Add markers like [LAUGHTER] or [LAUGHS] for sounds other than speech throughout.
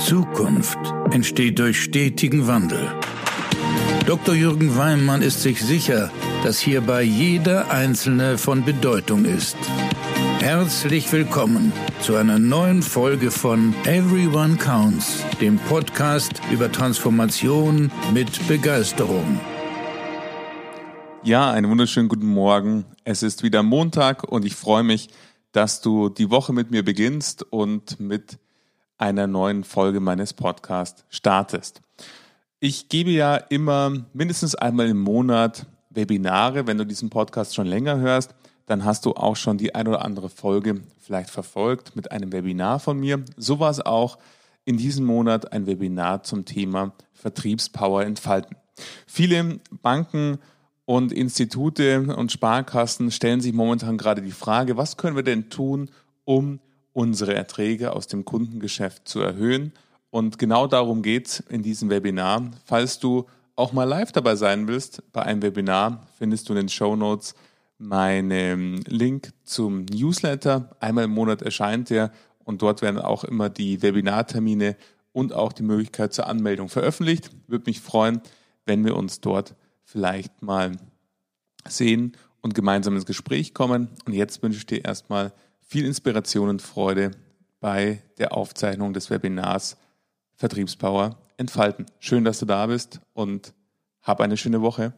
Zukunft entsteht durch stetigen Wandel. Dr. Jürgen Weimann ist sich sicher, dass hierbei jeder Einzelne von Bedeutung ist. Herzlich willkommen zu einer neuen Folge von Everyone Counts, dem Podcast über Transformation mit Begeisterung. Ja, einen wunderschönen guten Morgen. Es ist wieder Montag und ich freue mich, dass du die Woche mit mir beginnst und mit einer neuen Folge meines Podcasts startest. Ich gebe ja immer mindestens einmal im Monat Webinare. Wenn du diesen Podcast schon länger hörst, dann hast du auch schon die ein oder andere Folge vielleicht verfolgt mit einem Webinar von mir. So war es auch in diesem Monat ein Webinar zum Thema Vertriebspower entfalten. Viele Banken und Institute und Sparkassen stellen sich momentan gerade die Frage, was können wir denn tun, um unsere Erträge aus dem Kundengeschäft zu erhöhen? Und genau darum geht es in diesem Webinar. Falls du auch mal live dabei sein willst bei einem Webinar, findest du in den Show Notes meinen Link zum Newsletter. Einmal im Monat erscheint der und dort werden auch immer die Webinartermine und auch die Möglichkeit zur Anmeldung veröffentlicht. Würde mich freuen, wenn wir uns dort vielleicht mal sehen und gemeinsam ins Gespräch kommen. Und jetzt wünsche ich dir erstmal viel Inspiration und Freude bei der Aufzeichnung des Webinars Vertriebspower entfalten. Schön, dass du da bist und hab eine schöne Woche.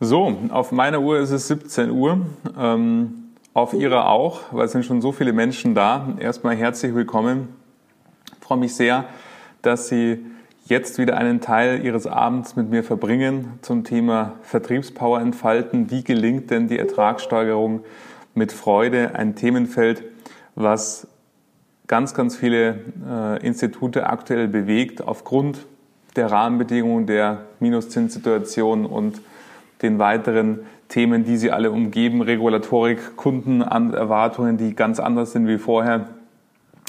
So, auf meiner Uhr ist es 17 Uhr. Ähm, auf Ihrer auch, weil es sind schon so viele Menschen da. Erstmal herzlich willkommen. Ich freue mich sehr, dass Sie jetzt wieder einen Teil Ihres Abends mit mir verbringen zum Thema Vertriebspower entfalten. Wie gelingt denn die Ertragssteigerung mit Freude? Ein Themenfeld, was ganz, ganz viele äh, Institute aktuell bewegt aufgrund der Rahmenbedingungen der Minuszinssituation und den weiteren Themen, die sie alle umgeben, Regulatorik, Kundenerwartungen, die ganz anders sind wie vorher.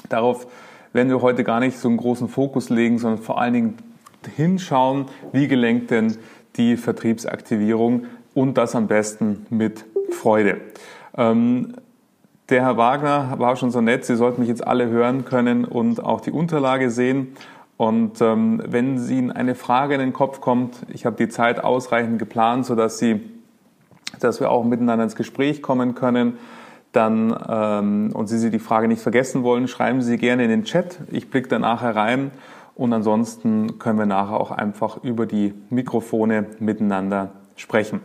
Darauf werden wir heute gar nicht so einen großen Fokus legen, sondern vor allen Dingen hinschauen, wie gelenkt denn die Vertriebsaktivierung und das am besten mit Freude. Ähm, der Herr Wagner war schon so nett, Sie sollten mich jetzt alle hören können und auch die Unterlage sehen. Und ähm, wenn Ihnen eine Frage in den Kopf kommt, ich habe die Zeit ausreichend geplant, sodass Sie dass wir auch miteinander ins Gespräch kommen können. Dann ähm, und Sie, Sie die Frage nicht vergessen wollen, schreiben Sie gerne in den Chat. Ich blicke dann nachher rein und ansonsten können wir nachher auch einfach über die Mikrofone miteinander sprechen.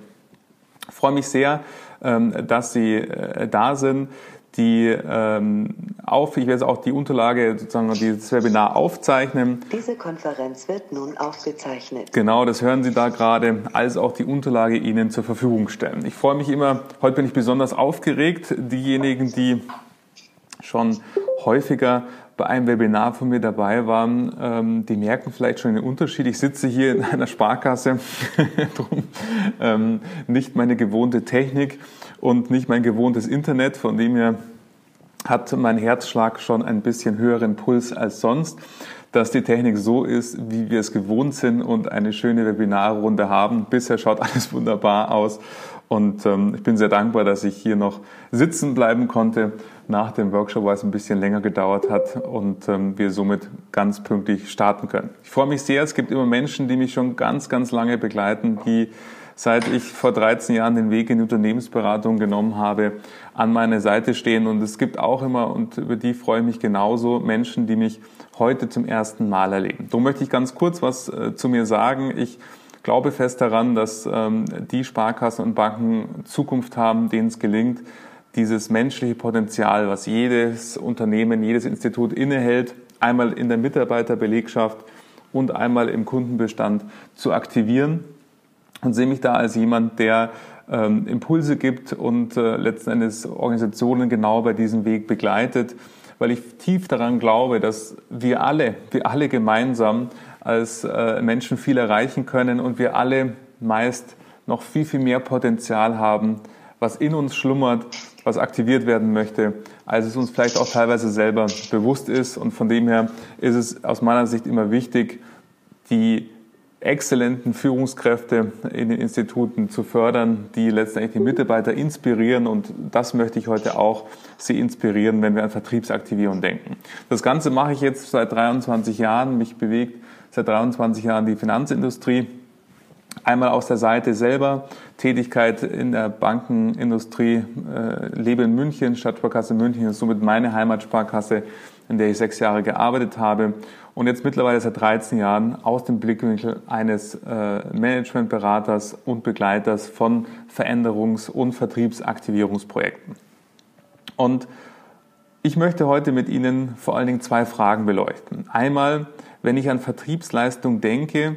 Ich freue mich sehr, ähm, dass Sie äh, da sind die ähm, auf, ich werde auch die Unterlage, sozusagen dieses Webinar aufzeichnen. Diese Konferenz wird nun aufgezeichnet. Genau, das hören Sie da gerade, als auch die Unterlage Ihnen zur Verfügung stellen. Ich freue mich immer, heute bin ich besonders aufgeregt. Diejenigen, die schon häufiger bei einem Webinar von mir dabei waren, ähm, die merken vielleicht schon den Unterschied. Ich sitze hier in einer Sparkasse, [LAUGHS] drum. Ähm, nicht meine gewohnte Technik und nicht mein gewohntes Internet, von dem her hat mein Herzschlag schon ein bisschen höheren Puls als sonst, dass die Technik so ist, wie wir es gewohnt sind und eine schöne Webinarrunde haben. Bisher schaut alles wunderbar aus. Und ähm, ich bin sehr dankbar, dass ich hier noch sitzen bleiben konnte nach dem Workshop, weil es ein bisschen länger gedauert hat und ähm, wir somit ganz pünktlich starten können. Ich freue mich sehr, es gibt immer Menschen, die mich schon ganz, ganz lange begleiten, die seit ich vor 13 Jahren den Weg in die Unternehmensberatung genommen habe, an meiner Seite stehen. Und es gibt auch immer, und über die freue ich mich genauso, Menschen, die mich heute zum ersten Mal erleben. Darum möchte ich ganz kurz was äh, zu mir sagen. Ich glaube fest daran, dass ähm, die Sparkassen und Banken Zukunft haben, denen es gelingt, dieses menschliche Potenzial, was jedes Unternehmen, jedes Institut innehält, einmal in der Mitarbeiterbelegschaft und einmal im Kundenbestand zu aktivieren. Und sehe mich da als jemand, der ähm, Impulse gibt und äh, letzten Endes Organisationen genau bei diesem Weg begleitet, weil ich tief daran glaube, dass wir alle, wir alle gemeinsam als äh, Menschen viel erreichen können und wir alle meist noch viel, viel mehr Potenzial haben, was in uns schlummert, was aktiviert werden möchte, als es uns vielleicht auch teilweise selber bewusst ist. Und von dem her ist es aus meiner Sicht immer wichtig, die exzellenten Führungskräfte in den Instituten zu fördern, die letztendlich die Mitarbeiter inspirieren. Und das möchte ich heute auch Sie inspirieren, wenn wir an Vertriebsaktivierung denken. Das Ganze mache ich jetzt seit 23 Jahren. Mich bewegt seit 23 Jahren die Finanzindustrie. Einmal aus der Seite selber, Tätigkeit in der Bankenindustrie, äh, lebe in München, Stadtsparkasse München ist somit meine Heimatsparkasse, in der ich sechs Jahre gearbeitet habe und jetzt mittlerweile seit 13 Jahren aus dem Blickwinkel eines äh, Managementberaters und Begleiters von Veränderungs- und Vertriebsaktivierungsprojekten. Und ich möchte heute mit Ihnen vor allen Dingen zwei Fragen beleuchten. Einmal, wenn ich an Vertriebsleistung denke,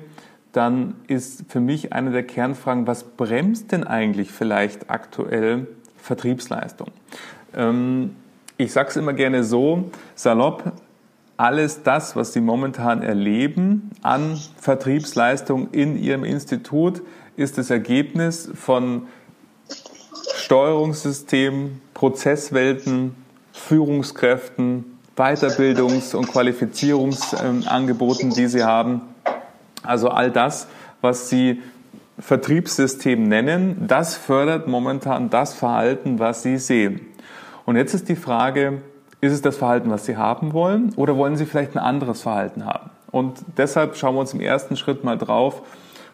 dann ist für mich eine der Kernfragen, was bremst denn eigentlich vielleicht aktuell Vertriebsleistung? Ähm, ich sage es immer gerne so, salopp, alles das, was Sie momentan erleben an Vertriebsleistung in Ihrem Institut, ist das Ergebnis von Steuerungssystemen, Prozesswelten, Führungskräften, Weiterbildungs- und Qualifizierungsangeboten, die Sie haben. Also all das, was Sie Vertriebssystem nennen, das fördert momentan das Verhalten, was Sie sehen. Und jetzt ist die Frage, ist es das Verhalten, was Sie haben wollen oder wollen Sie vielleicht ein anderes Verhalten haben? Und deshalb schauen wir uns im ersten Schritt mal drauf,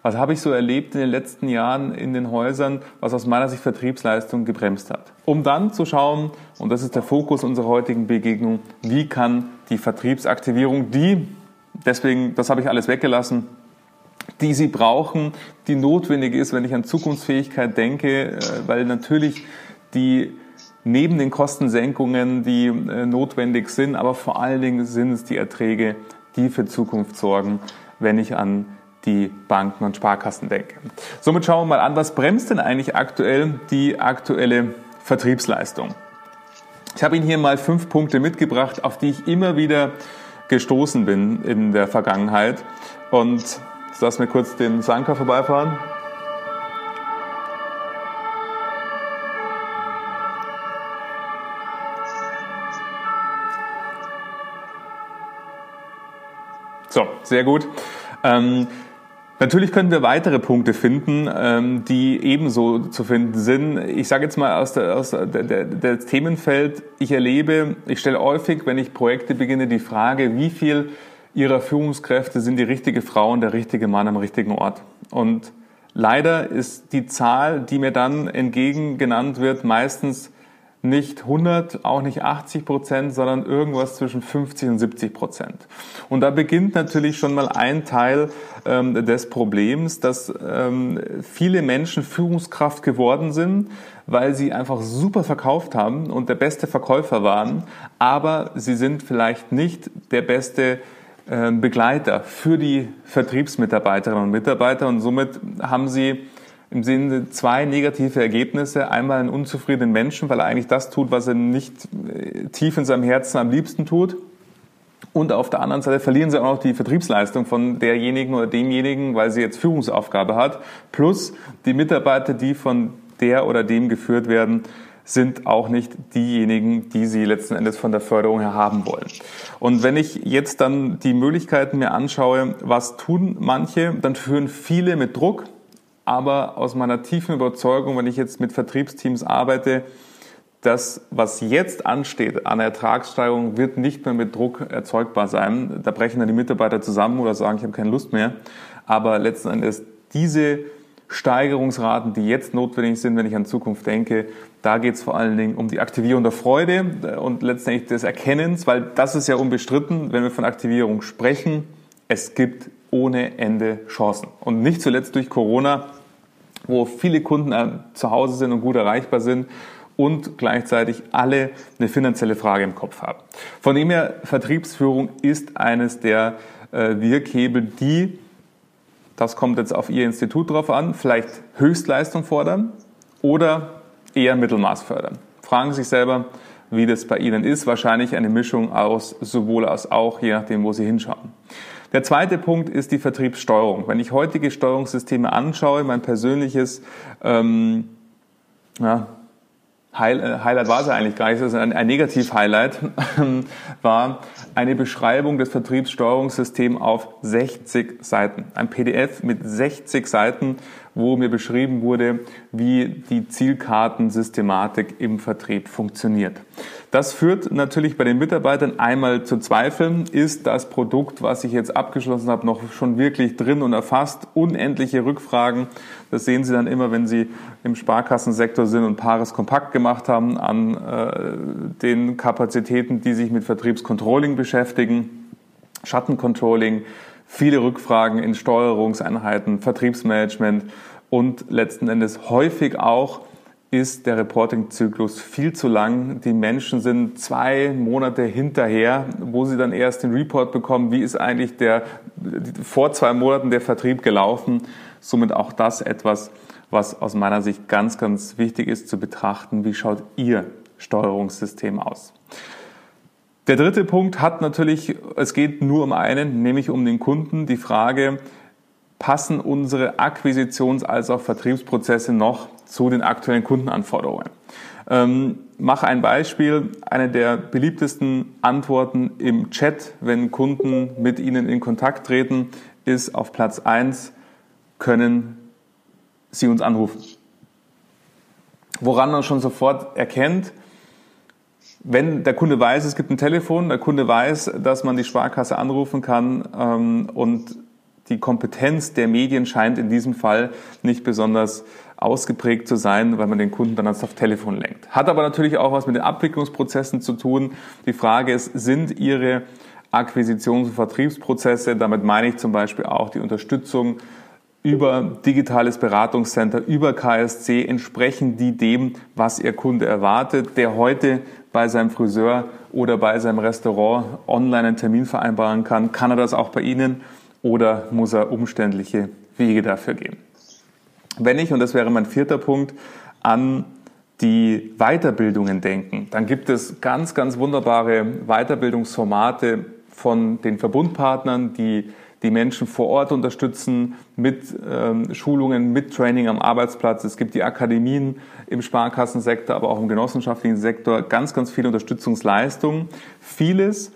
was habe ich so erlebt in den letzten Jahren in den Häusern, was aus meiner Sicht Vertriebsleistung gebremst hat. Um dann zu schauen, und das ist der Fokus unserer heutigen Begegnung, wie kann die Vertriebsaktivierung, die, deswegen, das habe ich alles weggelassen, die Sie brauchen, die notwendig ist, wenn ich an Zukunftsfähigkeit denke, äh, weil natürlich die neben den Kostensenkungen, die äh, notwendig sind, aber vor allen Dingen sind es die Erträge, die für Zukunft sorgen, wenn ich an die Banken und Sparkassen denke. Somit schauen wir mal an, was bremst denn eigentlich aktuell die aktuelle Vertriebsleistung? Ich habe Ihnen hier mal fünf Punkte mitgebracht, auf die ich immer wieder gestoßen bin in der Vergangenheit. Und lass mir kurz den Sanker vorbeifahren. So, sehr gut. Ähm, natürlich können wir weitere Punkte finden, ähm, die ebenso zu finden sind. Ich sage jetzt mal aus, der, aus der, der, der Themenfeld, ich erlebe, ich stelle häufig, wenn ich Projekte beginne, die Frage, wie viel Ihrer Führungskräfte sind die richtige Frau und der richtige Mann am richtigen Ort. Und leider ist die Zahl, die mir dann entgegengenannt wird, meistens nicht 100, auch nicht 80 Prozent, sondern irgendwas zwischen 50 und 70 Prozent. Und da beginnt natürlich schon mal ein Teil ähm, des Problems, dass ähm, viele Menschen Führungskraft geworden sind, weil sie einfach super verkauft haben und der beste Verkäufer waren, aber sie sind vielleicht nicht der beste Begleiter für die Vertriebsmitarbeiterinnen und Mitarbeiter und somit haben sie im Sinne zwei negative Ergebnisse. Einmal einen unzufriedenen Menschen, weil er eigentlich das tut, was er nicht äh, tief in seinem Herzen am liebsten tut. Und auf der anderen Seite verlieren sie auch noch die Vertriebsleistung von derjenigen oder demjenigen, weil sie jetzt Führungsaufgabe hat. Plus die Mitarbeiter, die von der oder dem geführt werden, sind auch nicht diejenigen, die sie letzten Endes von der Förderung her haben wollen. Und wenn ich jetzt dann die Möglichkeiten mir anschaue, was tun manche, dann führen viele mit Druck, aber aus meiner tiefen Überzeugung, wenn ich jetzt mit Vertriebsteams arbeite, das, was jetzt ansteht an Ertragssteigerung, wird nicht mehr mit Druck erzeugbar sein. Da brechen dann die Mitarbeiter zusammen oder sagen, ich habe keine Lust mehr. Aber letzten Endes diese Steigerungsraten, die jetzt notwendig sind, wenn ich an Zukunft denke, da geht es vor allen Dingen um die Aktivierung der Freude und letztendlich des Erkennens, weil das ist ja unbestritten, wenn wir von Aktivierung sprechen, es gibt ohne Ende Chancen. Und nicht zuletzt durch Corona wo viele Kunden äh, zu Hause sind und gut erreichbar sind und gleichzeitig alle eine finanzielle Frage im Kopf haben. Von dem her, Vertriebsführung ist eines der äh, Wirkhebel, die, das kommt jetzt auf Ihr Institut drauf an, vielleicht Höchstleistung fordern oder eher Mittelmaß fördern. Fragen Sie sich selber, wie das bei Ihnen ist. Wahrscheinlich eine Mischung aus sowohl als auch, je nachdem, wo Sie hinschauen. Der zweite Punkt ist die Vertriebssteuerung. Wenn ich heutige Steuerungssysteme anschaue, mein persönliches ähm, ja, Highlight, Highlight war es eigentlich gar nicht, ist ein, ein Negativ-Highlight, war eine Beschreibung des Vertriebssteuerungssystems auf 60 Seiten. Ein PDF mit 60 Seiten, wo mir beschrieben wurde, wie die Zielkartensystematik im Vertrieb funktioniert. Das führt natürlich bei den Mitarbeitern einmal zu Zweifeln, ist das Produkt, was ich jetzt abgeschlossen habe, noch schon wirklich drin und erfasst? Unendliche Rückfragen. Das sehen Sie dann immer, wenn Sie im Sparkassensektor sind und Paares kompakt gemacht haben an äh, den Kapazitäten, die sich mit Vertriebscontrolling beschäftigen, Schattencontrolling, viele Rückfragen in Steuerungseinheiten, Vertriebsmanagement und letzten Endes häufig auch ist der Reporting-Zyklus viel zu lang. Die Menschen sind zwei Monate hinterher, wo sie dann erst den Report bekommen, wie ist eigentlich der vor zwei Monaten der Vertrieb gelaufen. Somit auch das etwas, was aus meiner Sicht ganz, ganz wichtig ist zu betrachten. Wie schaut Ihr Steuerungssystem aus? Der dritte Punkt hat natürlich, es geht nur um einen, nämlich um den Kunden. Die Frage, passen unsere Akquisitions- als auch Vertriebsprozesse noch zu den aktuellen Kundenanforderungen. Ähm, mache ein Beispiel. Eine der beliebtesten Antworten im Chat, wenn Kunden mit Ihnen in Kontakt treten, ist auf Platz 1, können Sie uns anrufen. Woran man schon sofort erkennt, wenn der Kunde weiß, es gibt ein Telefon, der Kunde weiß, dass man die Sparkasse anrufen kann ähm, und die Kompetenz der Medien scheint in diesem Fall nicht besonders ausgeprägt zu sein, weil man den Kunden dann aufs Telefon lenkt. Hat aber natürlich auch was mit den Abwicklungsprozessen zu tun. Die Frage ist, sind Ihre Akquisitions- und Vertriebsprozesse, damit meine ich zum Beispiel auch die Unterstützung über digitales Beratungscenter, über KSC, entsprechen die dem, was Ihr Kunde erwartet, der heute bei seinem Friseur oder bei seinem Restaurant online einen Termin vereinbaren kann. Kann er das auch bei Ihnen oder muss er umständliche Wege dafür gehen? Wenn ich, und das wäre mein vierter Punkt, an die Weiterbildungen denken, dann gibt es ganz, ganz wunderbare Weiterbildungsformate von den Verbundpartnern, die die Menschen vor Ort unterstützen mit ähm, Schulungen, mit Training am Arbeitsplatz. Es gibt die Akademien im Sparkassensektor, aber auch im genossenschaftlichen Sektor. Ganz, ganz viele Unterstützungsleistungen. Vieles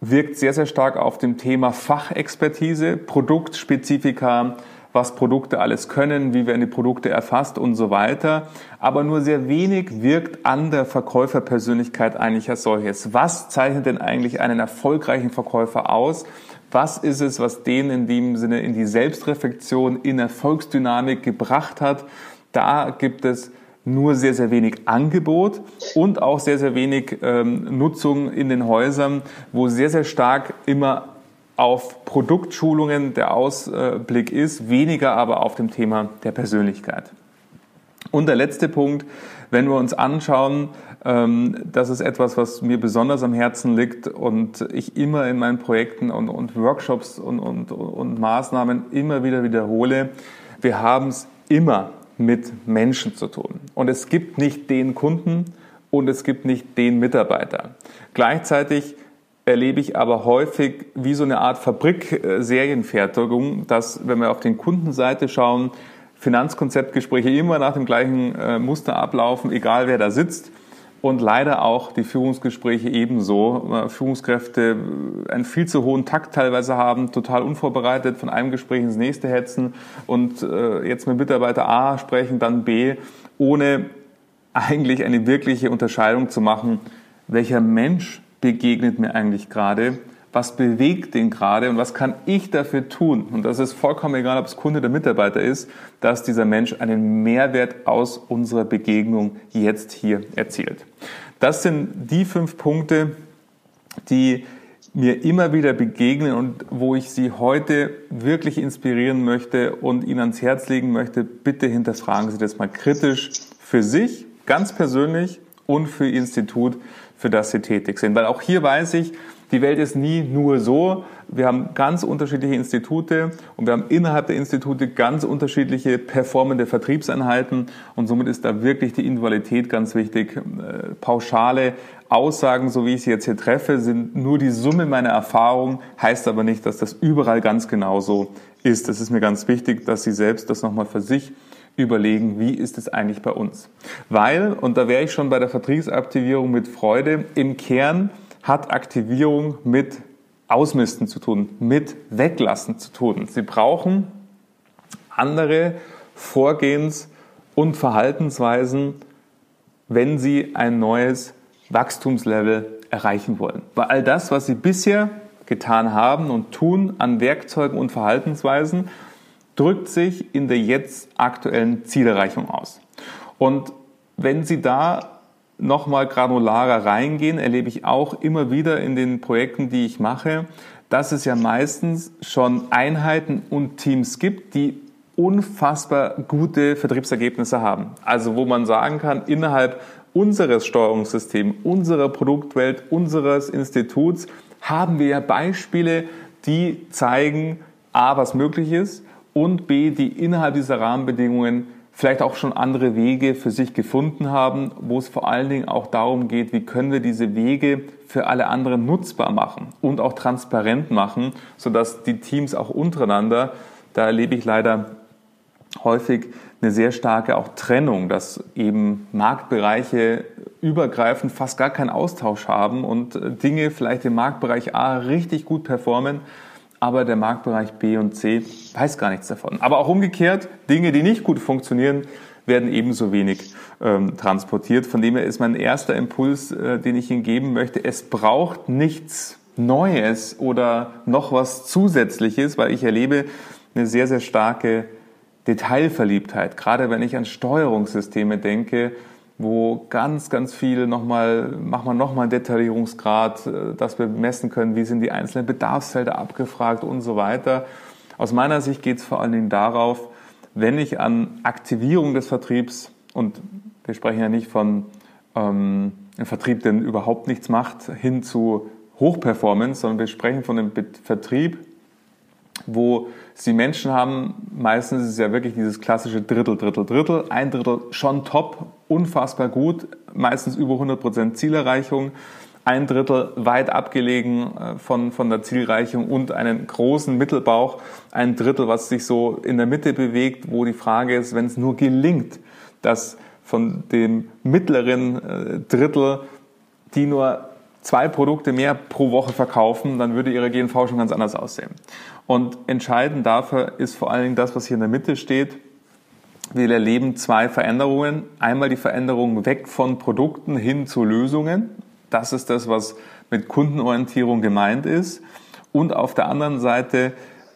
wirkt sehr, sehr stark auf dem Thema Fachexpertise, Produktspezifika, was Produkte alles können, wie werden die Produkte erfasst und so weiter. Aber nur sehr wenig wirkt an der Verkäuferpersönlichkeit eigentlich als solches. Was zeichnet denn eigentlich einen erfolgreichen Verkäufer aus? Was ist es, was den in dem Sinne in die Selbstreflexion, in Erfolgsdynamik gebracht hat? Da gibt es nur sehr, sehr wenig Angebot und auch sehr, sehr wenig ähm, Nutzung in den Häusern, wo sehr, sehr stark immer auf Produktschulungen der Ausblick ist, weniger aber auf dem Thema der Persönlichkeit. Und der letzte Punkt, wenn wir uns anschauen, das ist etwas, was mir besonders am Herzen liegt und ich immer in meinen Projekten und, und Workshops und, und, und Maßnahmen immer wieder wiederhole. Wir haben es immer mit Menschen zu tun. Und es gibt nicht den Kunden und es gibt nicht den Mitarbeiter. Gleichzeitig erlebe ich aber häufig wie so eine Art Fabrik-Serienfertigung, dass, wenn wir auf den Kundenseite schauen, Finanzkonzeptgespräche immer nach dem gleichen äh, Muster ablaufen, egal wer da sitzt. Und leider auch die Führungsgespräche ebenso. Äh, Führungskräfte äh, einen viel zu hohen Takt teilweise haben, total unvorbereitet von einem Gespräch ins nächste hetzen und jetzt mit Mitarbeiter A sprechen, dann B, ohne eigentlich eine wirkliche Unterscheidung zu machen, welcher Mensch begegnet mir eigentlich gerade? Was bewegt den gerade und was kann ich dafür tun? Und das ist vollkommen egal, ob es Kunde oder Mitarbeiter ist, dass dieser Mensch einen Mehrwert aus unserer Begegnung jetzt hier erzielt. Das sind die fünf Punkte, die mir immer wieder begegnen und wo ich Sie heute wirklich inspirieren möchte und Ihnen ans Herz legen möchte, bitte hinterfragen Sie das mal kritisch für sich, ganz persönlich und für Ihr Institut, für das Sie tätig sind. Weil auch hier weiß ich, die Welt ist nie nur so. Wir haben ganz unterschiedliche Institute und wir haben innerhalb der Institute ganz unterschiedliche performende Vertriebseinheiten und somit ist da wirklich die Individualität ganz wichtig. Äh, pauschale Aussagen, so wie ich sie jetzt hier treffe, sind nur die Summe meiner Erfahrung, heißt aber nicht, dass das überall ganz genau so ist. Es ist mir ganz wichtig, dass Sie selbst das nochmal für sich überlegen, wie ist es eigentlich bei uns. Weil, und da wäre ich schon bei der Vertriebsaktivierung mit Freude, im Kern hat Aktivierung mit Ausmisten zu tun, mit Weglassen zu tun. Sie brauchen andere Vorgehens- und Verhaltensweisen, wenn Sie ein neues Wachstumslevel erreichen wollen. Weil all das, was Sie bisher getan haben und tun an Werkzeugen und Verhaltensweisen, drückt sich in der jetzt aktuellen Zielerreichung aus. Und wenn Sie da nochmal granularer reingehen, erlebe ich auch immer wieder in den Projekten, die ich mache, dass es ja meistens schon Einheiten und Teams gibt, die unfassbar gute Vertriebsergebnisse haben. Also wo man sagen kann, innerhalb unseres Steuerungssystems, unserer Produktwelt, unseres Instituts haben wir ja Beispiele, die zeigen, a, was möglich ist und b, die innerhalb dieser Rahmenbedingungen vielleicht auch schon andere Wege für sich gefunden haben, wo es vor allen Dingen auch darum geht, wie können wir diese Wege für alle anderen nutzbar machen und auch transparent machen, sodass die Teams auch untereinander, da erlebe ich leider häufig eine sehr starke auch Trennung, dass eben Marktbereiche übergreifend fast gar keinen Austausch haben und äh, Dinge vielleicht im Marktbereich A richtig gut performen, aber der Marktbereich B und C weiß gar nichts davon. Aber auch umgekehrt, Dinge, die nicht gut funktionieren, werden ebenso wenig ähm, transportiert. Von dem her ist mein erster Impuls, äh, den ich Ihnen geben möchte, es braucht nichts Neues oder noch was Zusätzliches, weil ich erlebe eine sehr, sehr starke Detailverliebtheit, gerade wenn ich an Steuerungssysteme denke, wo ganz, ganz viel nochmal, machen wir nochmal einen Detaillierungsgrad, äh, dass wir messen können, wie sind die einzelnen Bedarfsfelder abgefragt und so weiter. Aus meiner Sicht geht es vor allen Dingen darauf, wenn ich an Aktivierung des Vertriebs, und wir sprechen ja nicht von ähm, einem Vertrieb, der überhaupt nichts macht, hin zu Hochperformance, sondern wir sprechen von einem Vertrieb, wo sie Menschen haben, meistens ist es ja wirklich dieses klassische Drittel, Drittel, Drittel, ein Drittel schon top, unfassbar gut, meistens über 100% Zielerreichung, ein Drittel weit abgelegen äh, von, von der Zielreichung und einen großen Mittelbauch, ein Drittel, was sich so in der Mitte bewegt, wo die Frage ist, wenn es nur gelingt, dass von dem mittleren äh, Drittel, die nur zwei Produkte mehr pro Woche verkaufen, dann würde ihre GNV schon ganz anders aussehen. Und entscheidend dafür ist vor allen Dingen das, was hier in der Mitte steht. Wir erleben zwei Veränderungen. Einmal die Veränderung weg von Produkten hin zu Lösungen. Das ist das, was mit Kundenorientierung gemeint ist. Und auf der anderen Seite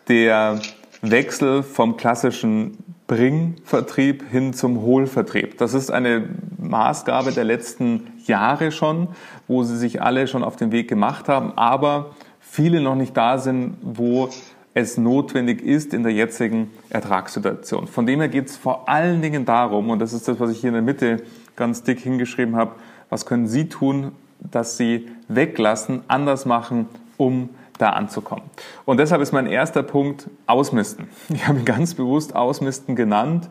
der Wechsel vom klassischen Bringvertrieb hin zum Hohlvertrieb. Das ist eine Maßgabe der letzten Jahre schon, wo sie sich alle schon auf den Weg gemacht haben, aber viele noch nicht da sind, wo es notwendig ist in der jetzigen Ertragssituation. Von dem her geht es vor allen Dingen darum, und das ist das, was ich hier in der Mitte ganz dick hingeschrieben habe, was können Sie tun, dass Sie weglassen, anders machen, um da anzukommen. Und deshalb ist mein erster Punkt Ausmisten. [LAUGHS] Ich habe ihn ganz bewusst Ausmisten genannt.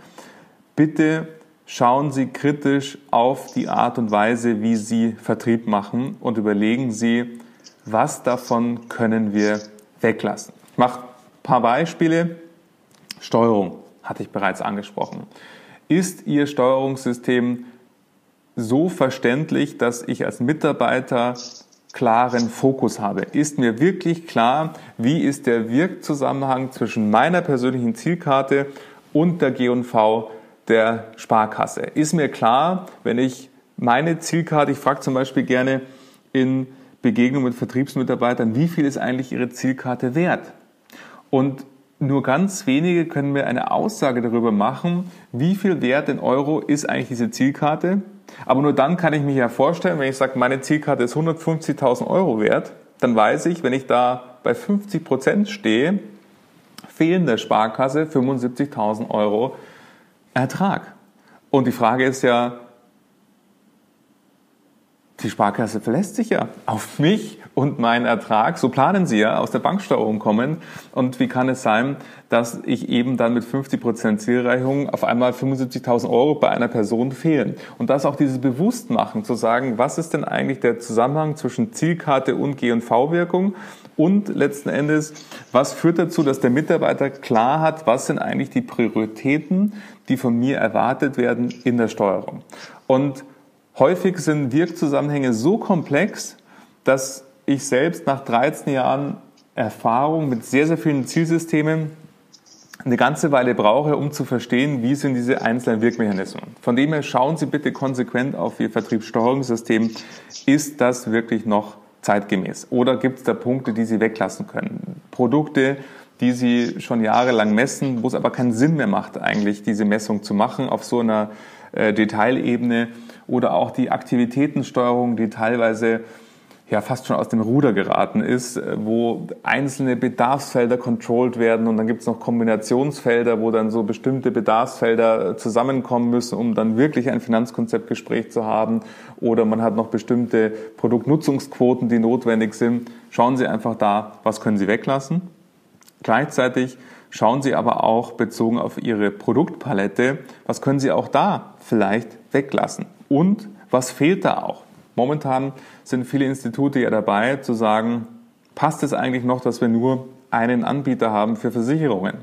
Bitte schauen Sie kritisch auf die Art und Weise, wie Sie Vertrieb machen und überlegen Sie, was davon können wir weglassen. Ich mache paar Beispiele. Steuerung hatte ich bereits angesprochen. Ist Ihr Steuerungssystem so verständlich, dass ich als Mitarbeiter klaren Fokus habe? Ist mir wirklich klar, wie ist der Wirkzusammenhang zwischen meiner persönlichen Zielkarte und der G&V der Sparkasse? Ist mir klar, wenn ich meine Zielkarte, ich frage zum Beispiel gerne in Begegnung mit Vertriebsmitarbeitern, wie viel ist eigentlich Ihre Zielkarte wert? Und nur ganz wenige können mir eine Aussage darüber machen, wie viel Wert in Euro ist eigentlich diese Zielkarte. Aber nur dann kann ich mich ja vorstellen, wenn ich sage, meine Zielkarte ist 150.000 Euro wert, dann weiß ich, wenn ich da bei 50 Prozent stehe, fehlen der Sparkasse 75.000 Euro Ertrag. Und die Frage ist ja, die Sparkasse verlässt sich ja auf mich und meinen Ertrag. So planen sie ja aus der Banksteuerung kommen. Und wie kann es sein, dass ich eben dann mit 50 Prozent Zielreichung auf einmal 75.000 Euro bei einer Person fehlen? Und das auch dieses Bewusstmachen, zu sagen, was ist denn eigentlich der Zusammenhang zwischen Zielkarte und G&V-Wirkung? Und letzten Endes, was führt dazu, dass der Mitarbeiter klar hat, was sind eigentlich die Prioritäten, die von mir erwartet werden in der Steuerung. Und häufig sind Wirkzusammenhänge so komplex, dass ich selbst nach 13 Jahren Erfahrung mit sehr, sehr vielen Zielsystemen eine ganze Weile brauche, um zu verstehen, wie sind diese einzelnen Wirkmechanismen. Von dem her schauen Sie bitte konsequent auf Ihr Vertriebssteuerungssystem. Ist das wirklich noch zeitgemäß? Oder gibt es da Punkte, die Sie weglassen können? Produkte, die Sie schon jahrelang messen, wo es aber keinen Sinn mehr macht, eigentlich diese Messung zu machen auf so einer äh, Detailebene. Oder auch die Aktivitätensteuerung, die teilweise ja fast schon aus dem Ruder geraten ist, äh, wo einzelne Bedarfsfelder controlled werden und dann gibt es noch Kombinationsfelder, wo dann so bestimmte Bedarfsfelder äh, zusammenkommen müssen, um dann wirklich ein Finanzkonzeptgespräch zu haben oder man hat noch bestimmte Produktnutzungsquoten, die notwendig sind. Schauen Sie einfach da, was können Sie weglassen. Gleichzeitig schauen Sie aber auch bezogen auf Ihre Produktpalette, was können Sie auch da vielleicht weglassen und was fehlt da auch. Momentan sind viele Institute ja dabei zu sagen, passt es eigentlich noch, dass wir nur einen Anbieter haben für Versicherungen?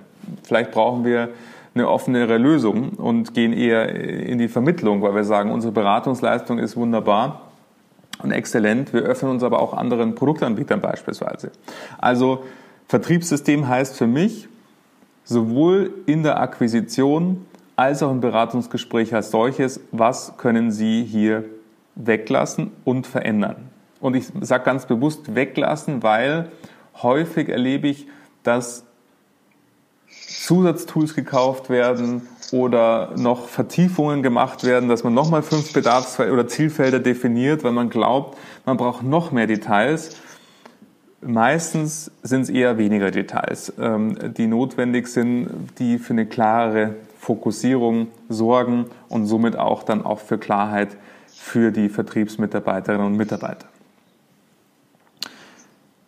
Vielleicht brauchen wir eine offenere Lösung und gehen eher in die Vermittlung, weil wir sagen, unsere Beratungsleistung ist wunderbar und exzellent. Wir öffnen uns aber auch anderen Produktanbietern beispielsweise. Also Vertriebssystem heißt für mich, sowohl in der Akquisition als auch im Beratungsgespräch als solches, was können Sie hier weglassen und verändern. Und ich sage ganz bewusst weglassen, weil häufig erlebe ich, dass Zusatztools gekauft werden oder noch Vertiefungen gemacht werden, dass man nochmal fünf Bedarfsfelder oder Zielfelder definiert, weil man glaubt, man braucht noch mehr Details. Meistens sind es eher weniger Details, ähm, die notwendig sind, die für eine klarere Fokussierung sorgen und somit auch dann auch für Klarheit für die Vertriebsmitarbeiterinnen und Mitarbeiter.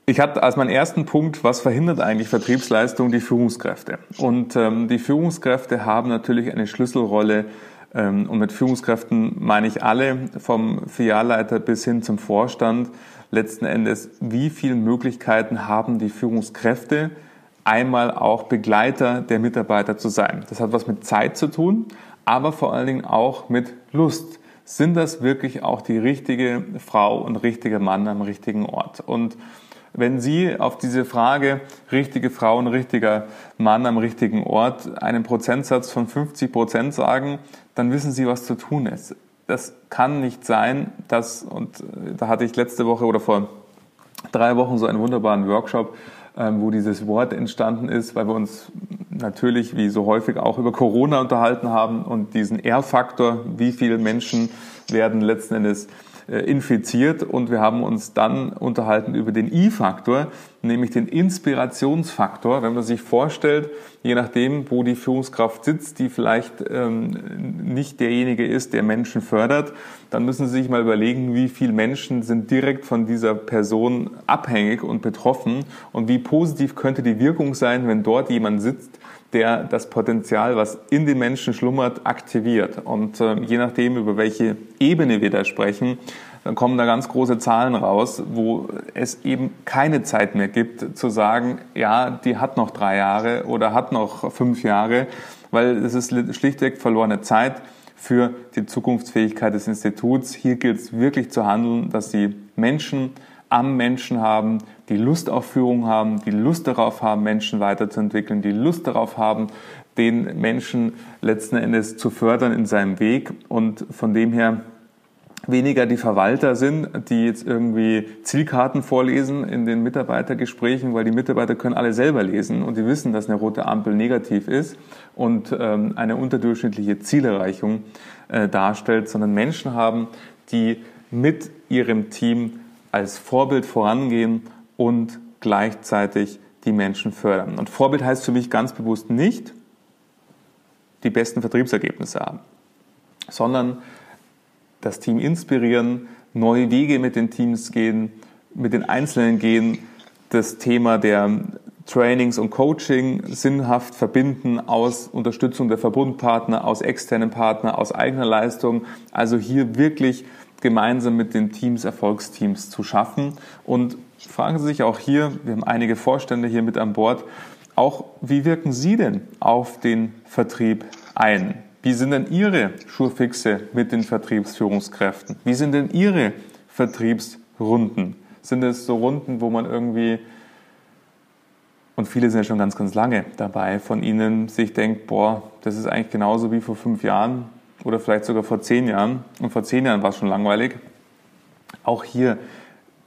Ich hatte als meinen ersten Punkt, was verhindert eigentlich Vertriebsleistung, die Führungskräfte. Und ähm, die Führungskräfte haben natürlich eine Schlüsselrolle. Ähm, und mit Führungskräften meine ich alle, vom Filialleiter bis hin zum Vorstand. Letzten Endes, wie viele Möglichkeiten haben die Führungskräfte, einmal auch Begleiter der Mitarbeiter zu sein. Das hat was mit Zeit zu tun, aber vor allen Dingen auch mit Lust sind das wirklich auch die richtige Frau und richtige Mann am richtigen Ort? Und wenn Sie auf diese Frage richtige Frau und richtiger Mann am richtigen Ort einen Prozentsatz von 50 Prozent sagen, dann wissen Sie, was zu tun ist. Das kann nicht sein, dass, und äh, da hatte ich letzte Woche oder vor drei Wochen so einen wunderbaren Workshop, ähm, wo dieses Wort entstanden ist, weil wir uns natürlich wie so häufig auch über Corona unterhalten haben und diesen R-Faktor, wie viele Menschen werden letzten Endes infiziert und wir haben uns dann unterhalten über den I-Faktor, nämlich den Inspirationsfaktor. Wenn man sich vorstellt, je nachdem, wo die Führungskraft sitzt, die vielleicht ähm, nicht derjenige ist, der Menschen fördert, dann müssen Sie sich mal überlegen, wie viele Menschen sind direkt von dieser Person abhängig und betroffen und wie positiv könnte die Wirkung sein, wenn dort jemand sitzt, der das Potenzial, was in den Menschen schlummert, aktiviert. Und äh, je nachdem, über welche Ebene wir da sprechen, dann kommen da ganz große Zahlen raus, wo es eben keine Zeit mehr gibt zu sagen, ja, die hat noch drei Jahre oder hat noch fünf Jahre, weil es ist schlichtweg verlorene Zeit für die Zukunftsfähigkeit des Instituts. Hier gilt es wirklich zu handeln, dass die Menschen am Menschen haben, die Lust auf Führung haben, die Lust darauf haben, Menschen weiterzuentwickeln, die Lust darauf haben, den Menschen letzten Endes zu fördern in seinem Weg. Und von dem her weniger die Verwalter sind, die jetzt irgendwie Zielkarten vorlesen in den Mitarbeitergesprächen, weil die Mitarbeiter können alle selber lesen und die wissen, dass eine rote Ampel negativ ist und ähm, eine unterdurchschnittliche Zielerreichung äh, darstellt, sondern Menschen haben, die mit ihrem Team als Vorbild vorangehen und gleichzeitig die Menschen fördern. Und Vorbild heißt für mich ganz bewusst nicht, die besten Vertriebsergebnisse haben, sondern das Team inspirieren, neue Wege mit den Teams gehen, mit den Einzelnen gehen, das Thema der Trainings und Coaching sinnhaft verbinden aus Unterstützung der Verbundpartner, aus externen Partnern, aus eigener Leistung. Also hier wirklich gemeinsam mit den Teams, Erfolgsteams zu schaffen. Und fragen Sie sich auch hier, wir haben einige Vorstände hier mit an Bord, auch wie wirken Sie denn auf den Vertrieb ein? Wie sind denn Ihre Schurfixe mit den Vertriebsführungskräften? Wie sind denn Ihre Vertriebsrunden? Sind es so Runden, wo man irgendwie, und viele sind ja schon ganz, ganz lange dabei, von Ihnen sich denkt, boah, das ist eigentlich genauso wie vor fünf Jahren oder vielleicht sogar vor zehn Jahren. Und vor zehn Jahren war es schon langweilig. Auch hier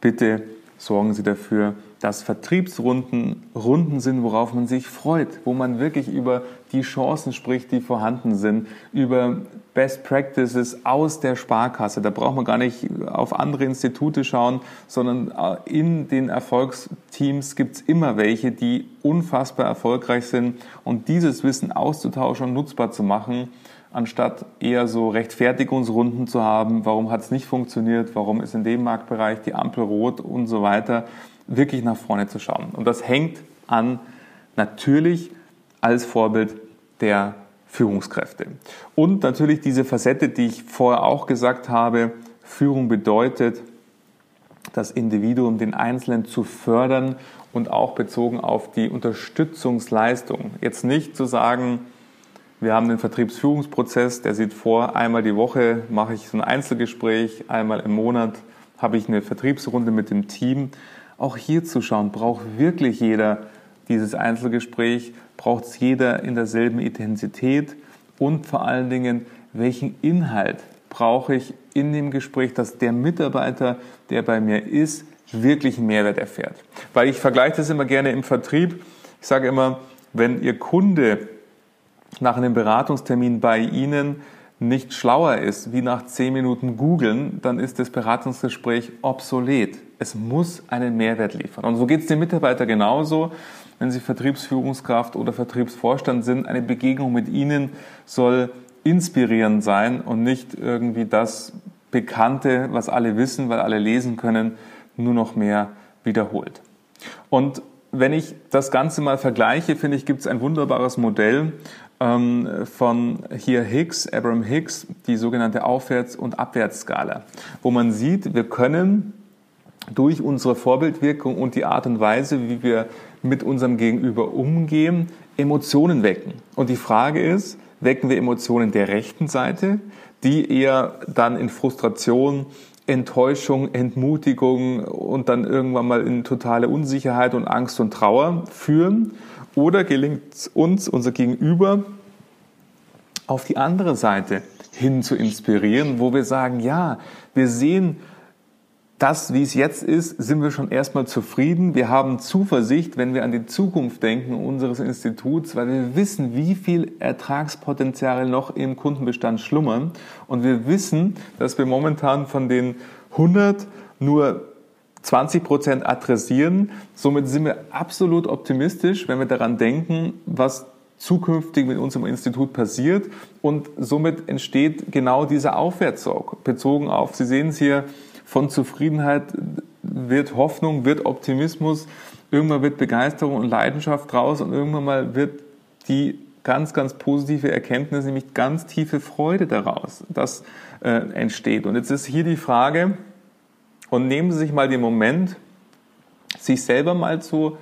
bitte sorgen Sie dafür, dass Vertriebsrunden Runden sind, worauf man sich freut, wo man wirklich über die Chancen spricht, die vorhanden sind, über Best Practices aus der Sparkasse. Da braucht man gar nicht auf andere Institute schauen, sondern äh, in den Erfolgsteams gibt es immer welche, die unfassbar erfolgreich sind und dieses Wissen auszutauschen und nutzbar zu machen, anstatt eher so Rechtfertigungsrunden zu haben, warum hat es nicht funktioniert, warum ist in dem Marktbereich die Ampel rot und so weiter wirklich nach vorne zu schauen. Und das hängt an natürlich als Vorbild der Führungskräfte. Und natürlich diese Facette, die ich vorher auch gesagt habe, Führung bedeutet, das Individuum, den Einzelnen zu fördern und auch bezogen auf die Unterstützungsleistung. Jetzt nicht zu sagen, wir haben den Vertriebsführungsprozess, der sieht vor, einmal die Woche mache ich so ein Einzelgespräch, einmal im Monat habe ich eine Vertriebsrunde mit dem Team, auch hier zu schauen, braucht wirklich jeder dieses Einzelgespräch, braucht es jeder in derselben Intensität und vor allen Dingen, welchen Inhalt brauche ich in dem Gespräch, dass der Mitarbeiter, der bei mir ist, wirklich einen Mehrwert erfährt. Weil ich vergleiche das immer gerne im Vertrieb. Ich sage immer, wenn Ihr Kunde nach einem Beratungstermin bei Ihnen nicht schlauer ist wie nach zehn Minuten googeln, dann ist das Beratungsgespräch obsolet. Es muss einen Mehrwert liefern. Und so geht es dem Mitarbeiter genauso. Wenn Sie Vertriebsführungskraft oder Vertriebsvorstand sind, eine Begegnung mit Ihnen soll inspirierend sein und nicht irgendwie das Bekannte, was alle wissen, weil alle lesen können, nur noch mehr wiederholt. Und wenn ich das Ganze mal vergleiche, finde ich, gibt es ein wunderbares Modell von hier Higgs, Abraham Higgs, die sogenannte Aufwärts- und Abwärtsskala, wo man sieht, wir können durch unsere Vorbildwirkung und die Art und Weise, wie wir mit unserem Gegenüber umgehen, Emotionen wecken. Und die Frage ist, wecken wir Emotionen der rechten Seite, die eher dann in Frustration, Enttäuschung, Entmutigung und dann irgendwann mal in totale Unsicherheit und Angst und Trauer führen? Oder gelingt es uns, unser Gegenüber auf die andere Seite hin zu inspirieren, wo wir sagen, ja, wir sehen das, wie es jetzt ist, sind wir schon erstmal zufrieden. Wir haben Zuversicht, wenn wir an die Zukunft denken unseres Instituts, weil wir wissen, wie viel Ertragspotenziale noch im Kundenbestand schlummern. Und wir wissen, dass wir momentan von den 100 nur 20 Prozent adressieren. Somit sind wir absolut optimistisch, wenn wir daran denken, was zukünftig mit unserem Institut passiert. Und somit entsteht genau dieser Aufwärtssog bezogen auf, Sie sehen es hier, von Zufriedenheit wird Hoffnung, wird Optimismus, irgendwann wird Begeisterung und Leidenschaft raus und irgendwann mal wird die ganz, ganz positive Erkenntnis, nämlich ganz tiefe Freude daraus, das äh, entsteht. Und jetzt ist hier die Frage, und nehmen Sie sich mal den Moment, sich selber mal zu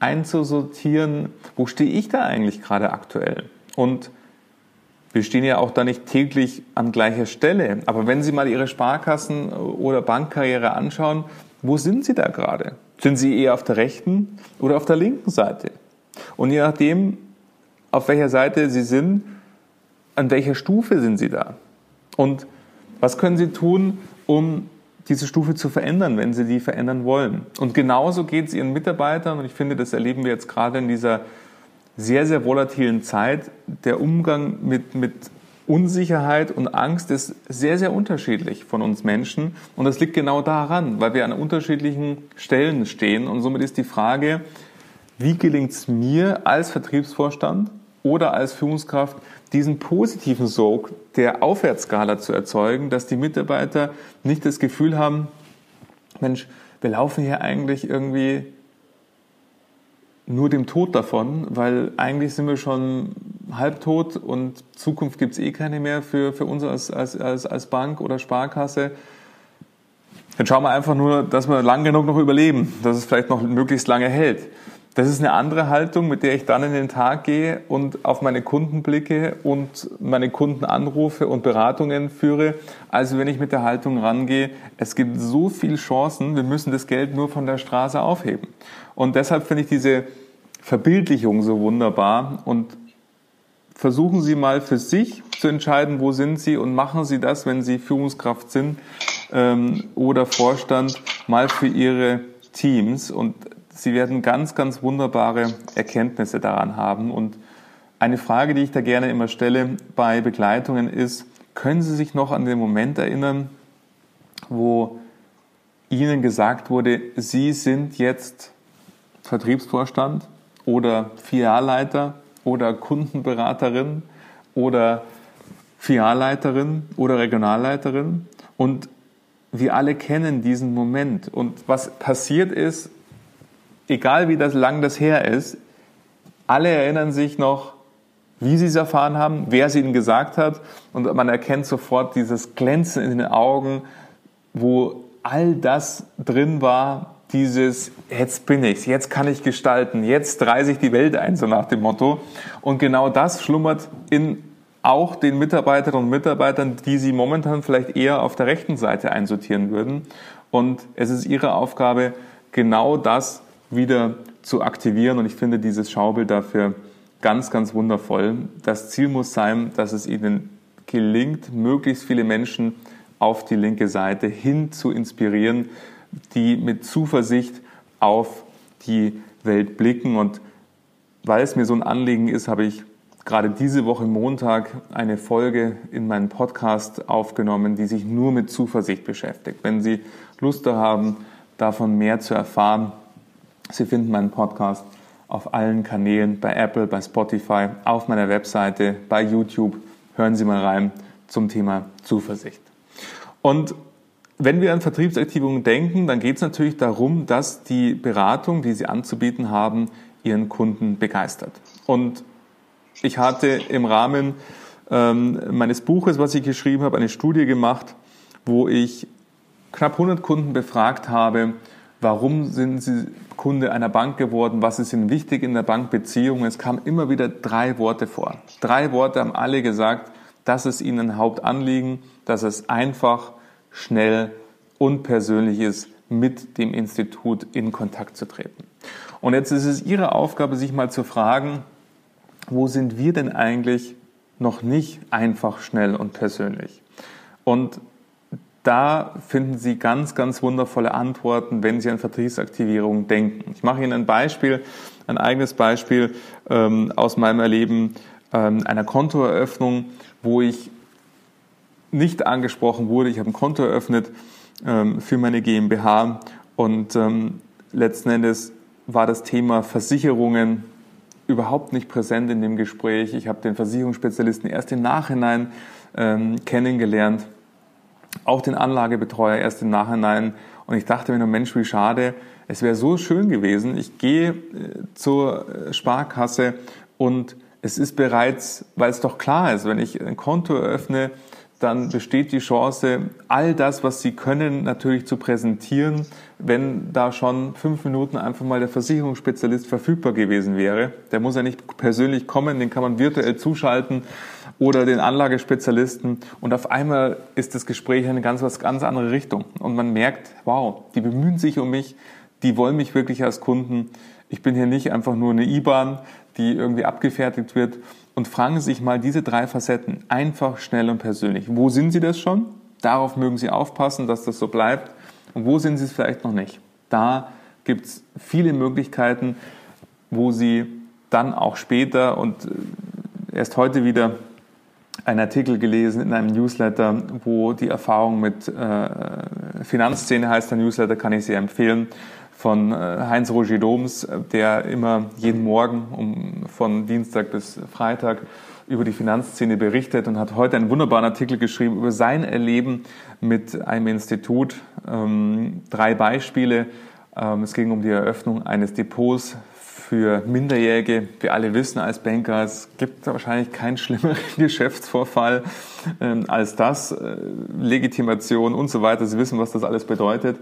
einzusortieren, wo stehe ich da eigentlich gerade aktuell? Und wir stehen ja auch da nicht täglich an gleicher Stelle. Aber wenn Sie mal Ihre Sparkassen oder Bankkarriere anschauen, wo sind Sie da gerade? Sind Sie eher auf der rechten oder auf der linken Seite? Und je nachdem, auf welcher Seite Sie sind, an welcher Stufe sind Sie da? Und was können Sie tun, um diese Stufe zu verändern, wenn sie die verändern wollen. Und genauso geht es ihren Mitarbeitern, und ich finde, das erleben wir jetzt gerade in dieser sehr, sehr volatilen Zeit. Der Umgang mit, mit Unsicherheit und Angst ist sehr, sehr unterschiedlich von uns Menschen. Und das liegt genau daran, weil wir an unterschiedlichen Stellen stehen. Und somit ist die Frage, wie gelingt es mir als Vertriebsvorstand oder als Führungskraft, diesen positiven Sog der Aufwärtsskala zu erzeugen, dass die Mitarbeiter nicht das Gefühl haben, Mensch, wir laufen hier eigentlich irgendwie nur dem Tod davon, weil eigentlich sind wir schon halbtot und Zukunft gibt es eh keine mehr für, für uns als, als, als, als Bank oder Sparkasse. Dann schauen wir einfach nur, dass wir lang genug noch überleben, dass es vielleicht noch möglichst lange hält. Das ist eine andere Haltung, mit der ich dann in den Tag gehe und auf meine Kunden blicke und meine Kunden anrufe und Beratungen führe, als wenn ich mit der Haltung rangehe, es gibt so viele Chancen, wir müssen das Geld nur von der Straße aufheben. Und deshalb finde ich diese Verbildlichung so wunderbar und versuchen Sie mal für sich zu entscheiden, wo sind Sie und machen Sie das, wenn Sie Führungskraft sind ähm, oder Vorstand, mal für Ihre Teams und Sie werden ganz, ganz wunderbare Erkenntnisse daran haben. Und eine Frage, die ich da gerne immer stelle bei Begleitungen ist, können Sie sich noch an den Moment erinnern, wo Ihnen gesagt wurde, Sie sind jetzt Vertriebsvorstand oder Filialleiter oder Kundenberaterin oder Filialleiterin oder Regionalleiterin und wir alle kennen diesen Moment. Und was passiert ist, egal wie das lang das her ist, alle erinnern sich noch, wie sie es erfahren haben, wer es ihnen gesagt hat und man erkennt sofort dieses Glänzen in den Augen, wo all das drin war, dieses jetzt bin ich's, jetzt kann ich gestalten, jetzt reise ich die Welt ein, so nach dem Motto. Und genau das schlummert in auch den Mitarbeiterinnen und Mitarbeitern, die sie momentan vielleicht eher auf der rechten Seite einsortieren würden. Und es ist ihre Aufgabe, genau das wieder zu aktivieren. Und ich finde dieses Schaubild dafür ganz, ganz wundervoll. Das Ziel muss sein, dass es ihnen gelingt, möglichst viele Menschen auf die linke Seite hin zu inspirieren, die mit Zuversicht auf die Welt blicken. Und weil es mir so ein Anliegen ist, habe ich gerade diese Woche Montag eine Folge in meinen Podcast aufgenommen, die sich nur mit Zuversicht beschäftigt. Wenn Sie Lust haben, davon mehr zu erfahren, Sie finden meinen Podcast auf allen Kanälen, bei Apple, bei Spotify, auf meiner Webseite, bei YouTube. Hören Sie mal rein zum Thema Zuversicht. Und wenn wir an Vertriebsaktivierungen denken, dann geht es natürlich darum, dass die Beratung, die Sie anzubieten haben, Ihren Kunden begeistert. Und ich hatte im Rahmen ähm, meines Buches, was ich geschrieben habe, eine Studie gemacht, wo ich knapp 100 Kunden befragt habe, warum sind sie Kunde einer Bank geworden, was ist ihnen wichtig in der Bankbeziehung. Es kamen immer wieder drei Worte vor. Drei Worte haben alle gesagt, das ist ihnen Hauptanliegen, dass es einfach, schnell und persönlich ist, mit dem Institut in Kontakt zu treten. Und jetzt ist es Ihre Aufgabe, sich mal zu fragen, wo sind wir denn eigentlich noch nicht einfach, schnell und persönlich? Und da finden Sie ganz, ganz wundervolle Antworten, wenn Sie an Vertriebsaktivierung denken. Ich mache Ihnen ein Beispiel, ein eigenes Beispiel ähm, aus meinem Erleben ähm, einer Kontoeröffnung, wo ich nicht angesprochen wurde. Ich habe ein Konto eröffnet ähm, für meine GmbH und ähm, letzten Endes war das Thema Versicherungen überhaupt nicht präsent in dem Gespräch. Ich habe den Versicherungsspezialisten erst im Nachhinein ähm, kennengelernt auch den Anlagebetreuer erst im Nachhinein. Und ich dachte mir nur, Mensch, wie schade. Es wäre so schön gewesen. Ich gehe äh, zur äh, Sparkasse und es ist bereits, weil es doch klar ist, wenn ich ein Konto eröffne, dann besteht die Chance, all das, was Sie können, natürlich zu präsentieren, wenn da schon fünf Minuten einfach mal der Versicherungsspezialist verfügbar gewesen wäre. Der muss ja nicht persönlich kommen, den kann man virtuell zuschalten oder den Anlagespezialisten und auf einmal ist das Gespräch in eine ganz, was ganz andere Richtung und man merkt, wow, die bemühen sich um mich, die wollen mich wirklich als Kunden. Ich bin hier nicht einfach nur eine IBAN, die irgendwie abgefertigt wird und fragen sich mal diese drei Facetten einfach, schnell und persönlich. Wo sind Sie das schon? Darauf mögen Sie aufpassen, dass das so bleibt. Und wo sind Sie es vielleicht noch nicht? Da gibt es viele Möglichkeiten, wo Sie dann auch später und äh, erst heute wieder einen Artikel gelesen in einem Newsletter, wo die Erfahrung mit äh, Finanzszene heißt der Newsletter, kann ich sehr empfehlen, von äh, Heinz Roger Doms, der immer jeden Morgen um, von Dienstag bis Freitag über die Finanzszene berichtet und hat heute einen wunderbaren Artikel geschrieben über sein Erleben mit einem Institut. Ähm, drei Beispiele. Ähm, es ging um die Eröffnung eines Depots für Minderjährige. Wir alle wissen als Banker, es gibt wahrscheinlich keinen schlimmeren [LAUGHS] Geschäftsvorfall ähm, als das. Äh, Legitimation und so weiter. Sie wissen, was das alles bedeutet.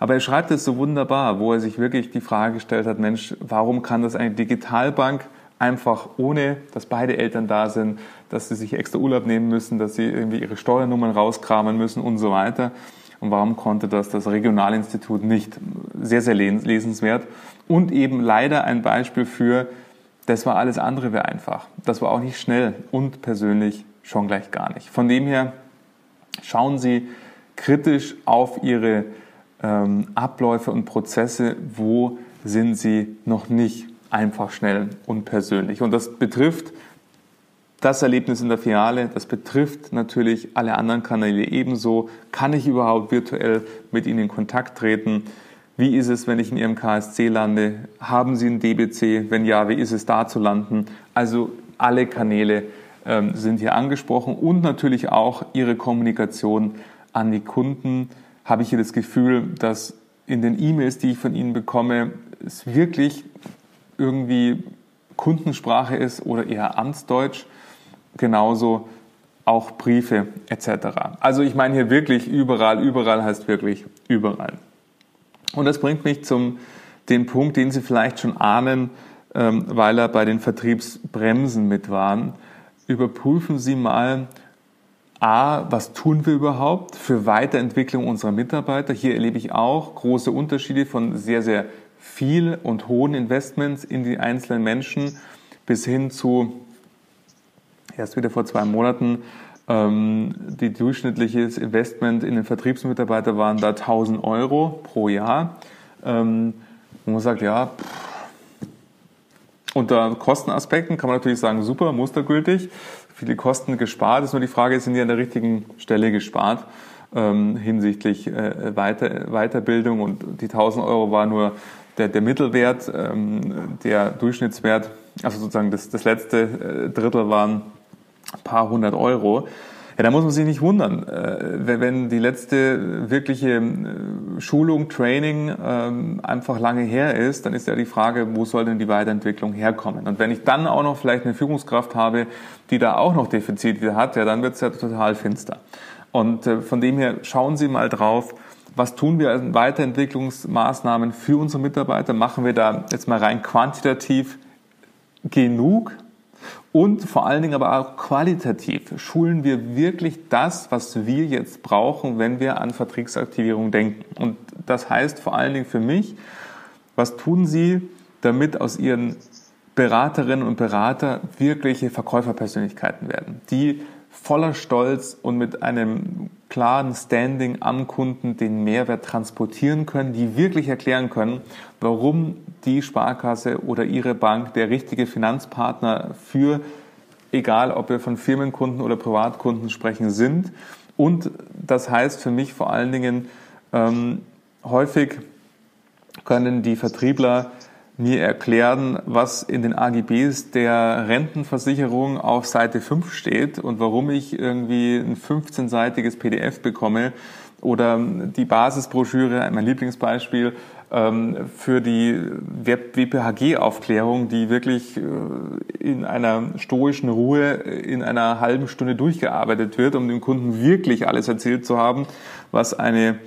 Aber er schreibt es so wunderbar, wo er sich wirklich die Frage gestellt hat, Mensch, warum kann das eine Digitalbank einfach ohne, dass beide Eltern da sind, dass sie sich extra Urlaub nehmen müssen, dass sie irgendwie ihre Steuernummern rauskramen müssen und so weiter. Und warum konnte das das Regionalinstitut nicht? Sehr, sehr lesenswert. Und eben leider ein Beispiel für, das war alles andere wäre einfach. Das war auch nicht schnell und persönlich schon gleich gar nicht. Von dem her schauen Sie kritisch auf Ihre ähm, Abläufe und Prozesse, wo sind sie noch nicht einfach schnell und persönlich. Und das betrifft das Erlebnis in der Filiale, das betrifft natürlich alle anderen Kanäle ebenso. Kann ich überhaupt virtuell mit Ihnen in Kontakt treten? Wie ist es, wenn ich in Ihrem KSC lande? Haben Sie ein DBC? Wenn ja, wie ist es da zu landen? Also alle Kanäle ähm, sind hier angesprochen und natürlich auch Ihre Kommunikation an die Kunden. Habe ich hier das Gefühl, dass in den E-Mails, die ich von Ihnen bekomme, es wirklich irgendwie Kundensprache ist oder eher Amtsdeutsch genauso auch Briefe etc. Also ich meine hier wirklich überall, überall heißt wirklich überall. Und das bringt mich zum den Punkt, den Sie vielleicht schon ahnen, ähm, weil er bei den Vertriebsbremsen mit waren. Überprüfen Sie mal, A, was tun wir überhaupt für Weiterentwicklung unserer Mitarbeiter? Hier erlebe ich auch große Unterschiede von sehr, sehr viel und hohen Investments in die einzelnen Menschen bis hin zu erst wieder vor zwei Monaten. Ähm, die durchschnittliches Investment in den Vertriebsmitarbeiter waren da 1000 Euro pro Jahr. Ähm, und man sagt, ja, unter Kostenaspekten kann man natürlich sagen, super, mustergültig, viele Kosten gespart. ist nur die Frage, sind die an der richtigen Stelle gespart ähm, hinsichtlich äh, Weiter, Weiterbildung und die 1000 Euro war nur der, der Mittelwert, ähm, der Durchschnittswert, also sozusagen das, das letzte äh, Drittel waren paar hundert Euro. Ja, da muss man sich nicht wundern, äh, wenn die letzte wirkliche äh, Schulung, Training ähm, einfach lange her ist, dann ist ja die Frage, wo soll denn die Weiterentwicklung herkommen? Und wenn ich dann auch noch vielleicht eine Führungskraft habe, die da auch noch Defizite hat, ja, dann wird es ja total finster. Und äh, von dem her schauen Sie mal drauf, was tun wir als Weiterentwicklungsmaßnahmen für unsere Mitarbeiter? Machen wir da jetzt mal rein quantitativ genug? Und vor allen Dingen aber auch qualitativ schulen wir wirklich das, was wir jetzt brauchen, wenn wir an Vertriebsaktivierung denken. Und das heißt vor allen Dingen für mich, was tun Sie, damit aus Ihren Beraterinnen und Berater wirkliche Verkäuferpersönlichkeiten werden, die voller Stolz und mit einem klaren Standing am Kunden den Mehrwert transportieren können, die wirklich erklären können, warum die Sparkasse oder ihre Bank der richtige Finanzpartner für, egal ob wir von Firmenkunden oder Privatkunden sprechen, sind. Und das heißt für mich vor allen Dingen, ähm, häufig können die Vertriebler mir erklären, was in den AGBs der Rentenversicherung auf Seite 5 steht und warum ich irgendwie ein 15-seitiges PDF bekomme oder die Basisbroschüre, mein Lieblingsbeispiel, für die WPHG-Aufklärung, die wirklich äh, in einer stoischen Ruhe in einer halben Stunde durchgearbeitet wird, um dem Kunden wirklich alles erzählt zu haben, was eine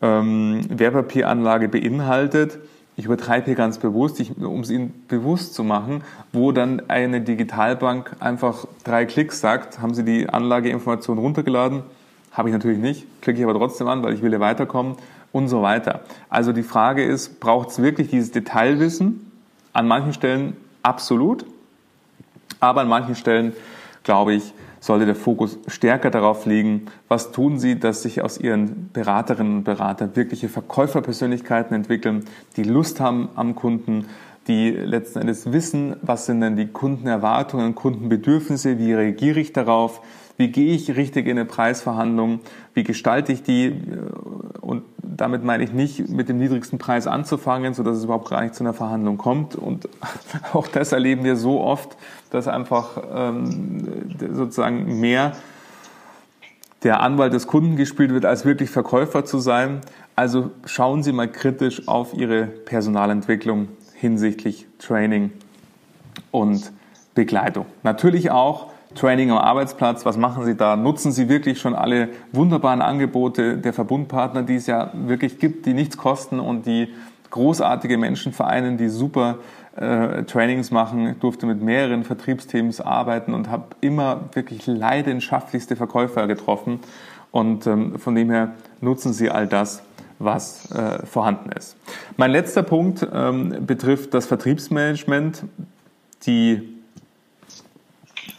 ähm, Wertpapieranlage beinhaltet ich übertreibe hier ganz bewusst, um es Ihnen bewusst zu machen, wo dann eine Digitalbank einfach drei Klicks sagt, haben Sie die Anlageinformation runtergeladen? Habe ich natürlich nicht, klicke ich aber trotzdem an, weil ich will ja weiterkommen und so weiter. Also die Frage ist, braucht es wirklich dieses Detailwissen? An manchen Stellen absolut, aber an manchen Stellen, glaube ich, sollte der Fokus stärker darauf liegen, was tun Sie, dass sich aus Ihren Beraterinnen und Beratern wirkliche Verkäuferpersönlichkeiten entwickeln, die Lust haben am Kunden, die letzten Endes wissen, was sind denn die Kundenerwartungen, Kundenbedürfnisse, wie reagiere ich darauf, wie gehe ich richtig in eine Preisverhandlung, wie gestalte ich die und damit meine ich nicht mit dem niedrigsten Preis anzufangen, sodass es überhaupt gar nicht zu einer Verhandlung kommt. Und [LAUGHS] auch das erleben wir so oft, dass einfach ähm, sozusagen mehr der Anwalt des Kunden gespielt wird, als wirklich Verkäufer zu sein. Also schauen Sie mal kritisch auf Ihre Personalentwicklung hinsichtlich Training und Begleitung. Natürlich auch Training am Arbeitsplatz. Was machen Sie da? Nutzen Sie wirklich schon alle wunderbaren Angebote der Verbundpartner, die es ja wirklich gibt, die nichts kosten und die großartige Menschen vereinen, die super äh, Trainings machen. Ich durfte mit mehreren Vertriebsteams arbeiten und habe immer wirklich leidenschaftlichste Verkäufer getroffen. Und ähm, von dem her nutzen Sie all das, was äh, vorhanden ist. Mein letzter Punkt ähm, betrifft das Vertriebsmanagement. Die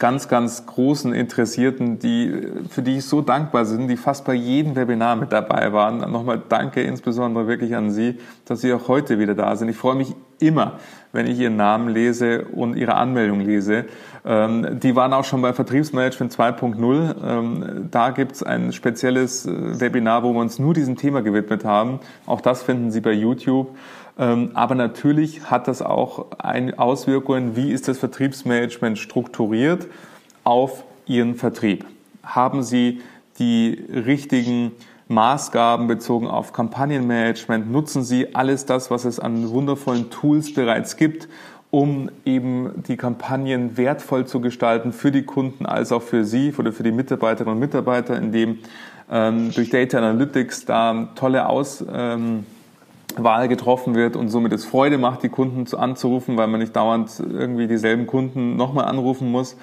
ganz, ganz großen Interessierten, die, für die ich so dankbar bin, die fast bei jedem Webinar mit dabei waren. Nochmal danke insbesondere wirklich an Sie, dass Sie auch heute wieder da sind. Ich freue mich immer, wenn ich Ihren Namen lese und Ihre Anmeldung lese. Ähm, die waren auch schon bei Vertriebsmanagement 2.0. Ähm, da gibt es ein spezielles äh, Webinar, wo wir uns nur diesem Thema gewidmet haben. Auch das finden Sie bei YouTube. Ähm, aber natürlich hat das auch Auswirkungen, wie ist das Vertriebsmanagement strukturiert auf Ihren Vertrieb. Haben Sie die richtigen Maßgaben bezogen auf Kampagnenmanagement? Nutzen Sie alles das, was es an wundervollen Tools bereits gibt, um eben die Kampagnen wertvoll zu gestalten für die Kunden als auch für Sie oder für die Mitarbeiterinnen und Mitarbeiter, indem ähm, durch Data Analytics da tolle Aus, ähm, Wahl getroffen wird und somit es Freude macht, die Kunden zu anzurufen, weil man nicht dauernd irgendwie dieselben Kunden nochmal anrufen muss.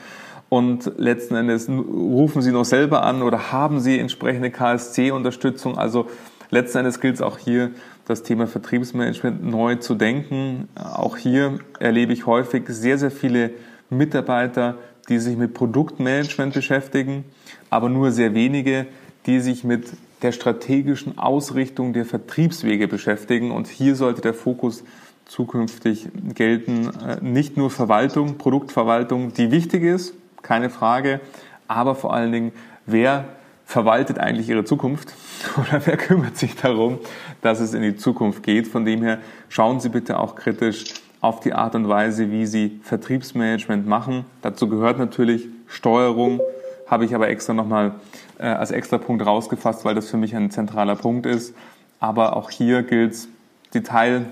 Und letzten Endes rufen sie noch selber an oder haben sie entsprechende KSC-Unterstützung. Also letzten Endes gilt es auch hier, das Thema Vertriebsmanagement neu zu denken. Auch hier erlebe ich häufig sehr, sehr viele Mitarbeiter, die sich mit Produktmanagement beschäftigen, aber nur sehr wenige, die sich mit der strategischen Ausrichtung der Vertriebswege beschäftigen. Und hier sollte der Fokus zukünftig gelten, äh, nicht nur Verwaltung, Produktverwaltung, die wichtig ist, keine Frage, aber vor allen Dingen, wer verwaltet eigentlich ihre Zukunft [LAUGHS] oder wer kümmert sich darum, dass es in die Zukunft geht. Von dem her schauen Sie bitte auch kritisch auf die Art und Weise, wie Sie Vertriebsmanagement machen. Dazu gehört natürlich Steuerung, habe ich aber extra nochmal äh, als extra Punkt rausgefasst, weil das für mich ein zentraler Punkt ist. Aber auch hier gilt es, Detail,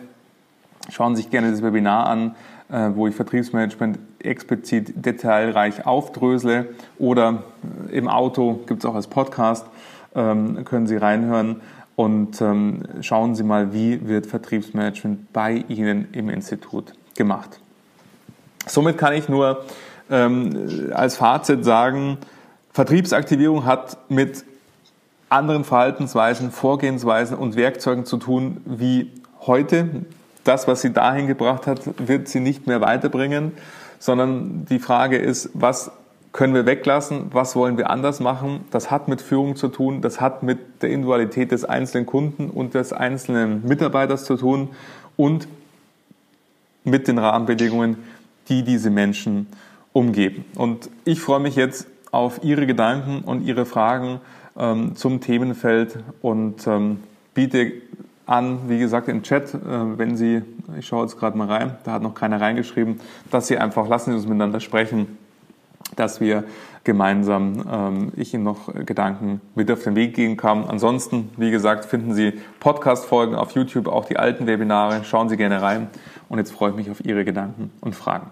schauen Sie sich gerne das Webinar an, äh, wo ich Vertriebsmanagement explizit detailreich aufdrösele oder im Auto gibt es auch als Podcast, ähm, können Sie reinhören und ähm, schauen Sie mal, wie wird Vertriebsmanagement bei Ihnen im Institut gemacht. Somit kann ich nur ähm, als Fazit sagen, Vertriebsaktivierung hat mit anderen Verhaltensweisen, Vorgehensweisen und Werkzeugen zu tun wie heute. Das, was sie dahin gebracht hat, wird sie nicht mehr weiterbringen, sondern die Frage ist, was können wir weglassen, was wollen wir anders machen. Das hat mit Führung zu tun, das hat mit der Individualität des einzelnen Kunden und des einzelnen Mitarbeiters zu tun und mit den Rahmenbedingungen, die diese Menschen umgeben. Und ich freue mich jetzt auf Ihre Gedanken und Ihre Fragen ähm, zum Themenfeld und ähm, biete an, wie gesagt, im Chat, äh, wenn Sie, ich schaue jetzt gerade mal rein, da hat noch keiner reingeschrieben, dass Sie einfach, lassen Sie uns miteinander sprechen, dass wir gemeinsam, ähm, ich Ihnen noch Gedanken mit auf den Weg geben kann. Ansonsten, wie gesagt, finden Sie Podcast-Folgen auf YouTube, auch die alten Webinare, schauen Sie gerne rein und jetzt freue ich mich auf Ihre Gedanken und Fragen.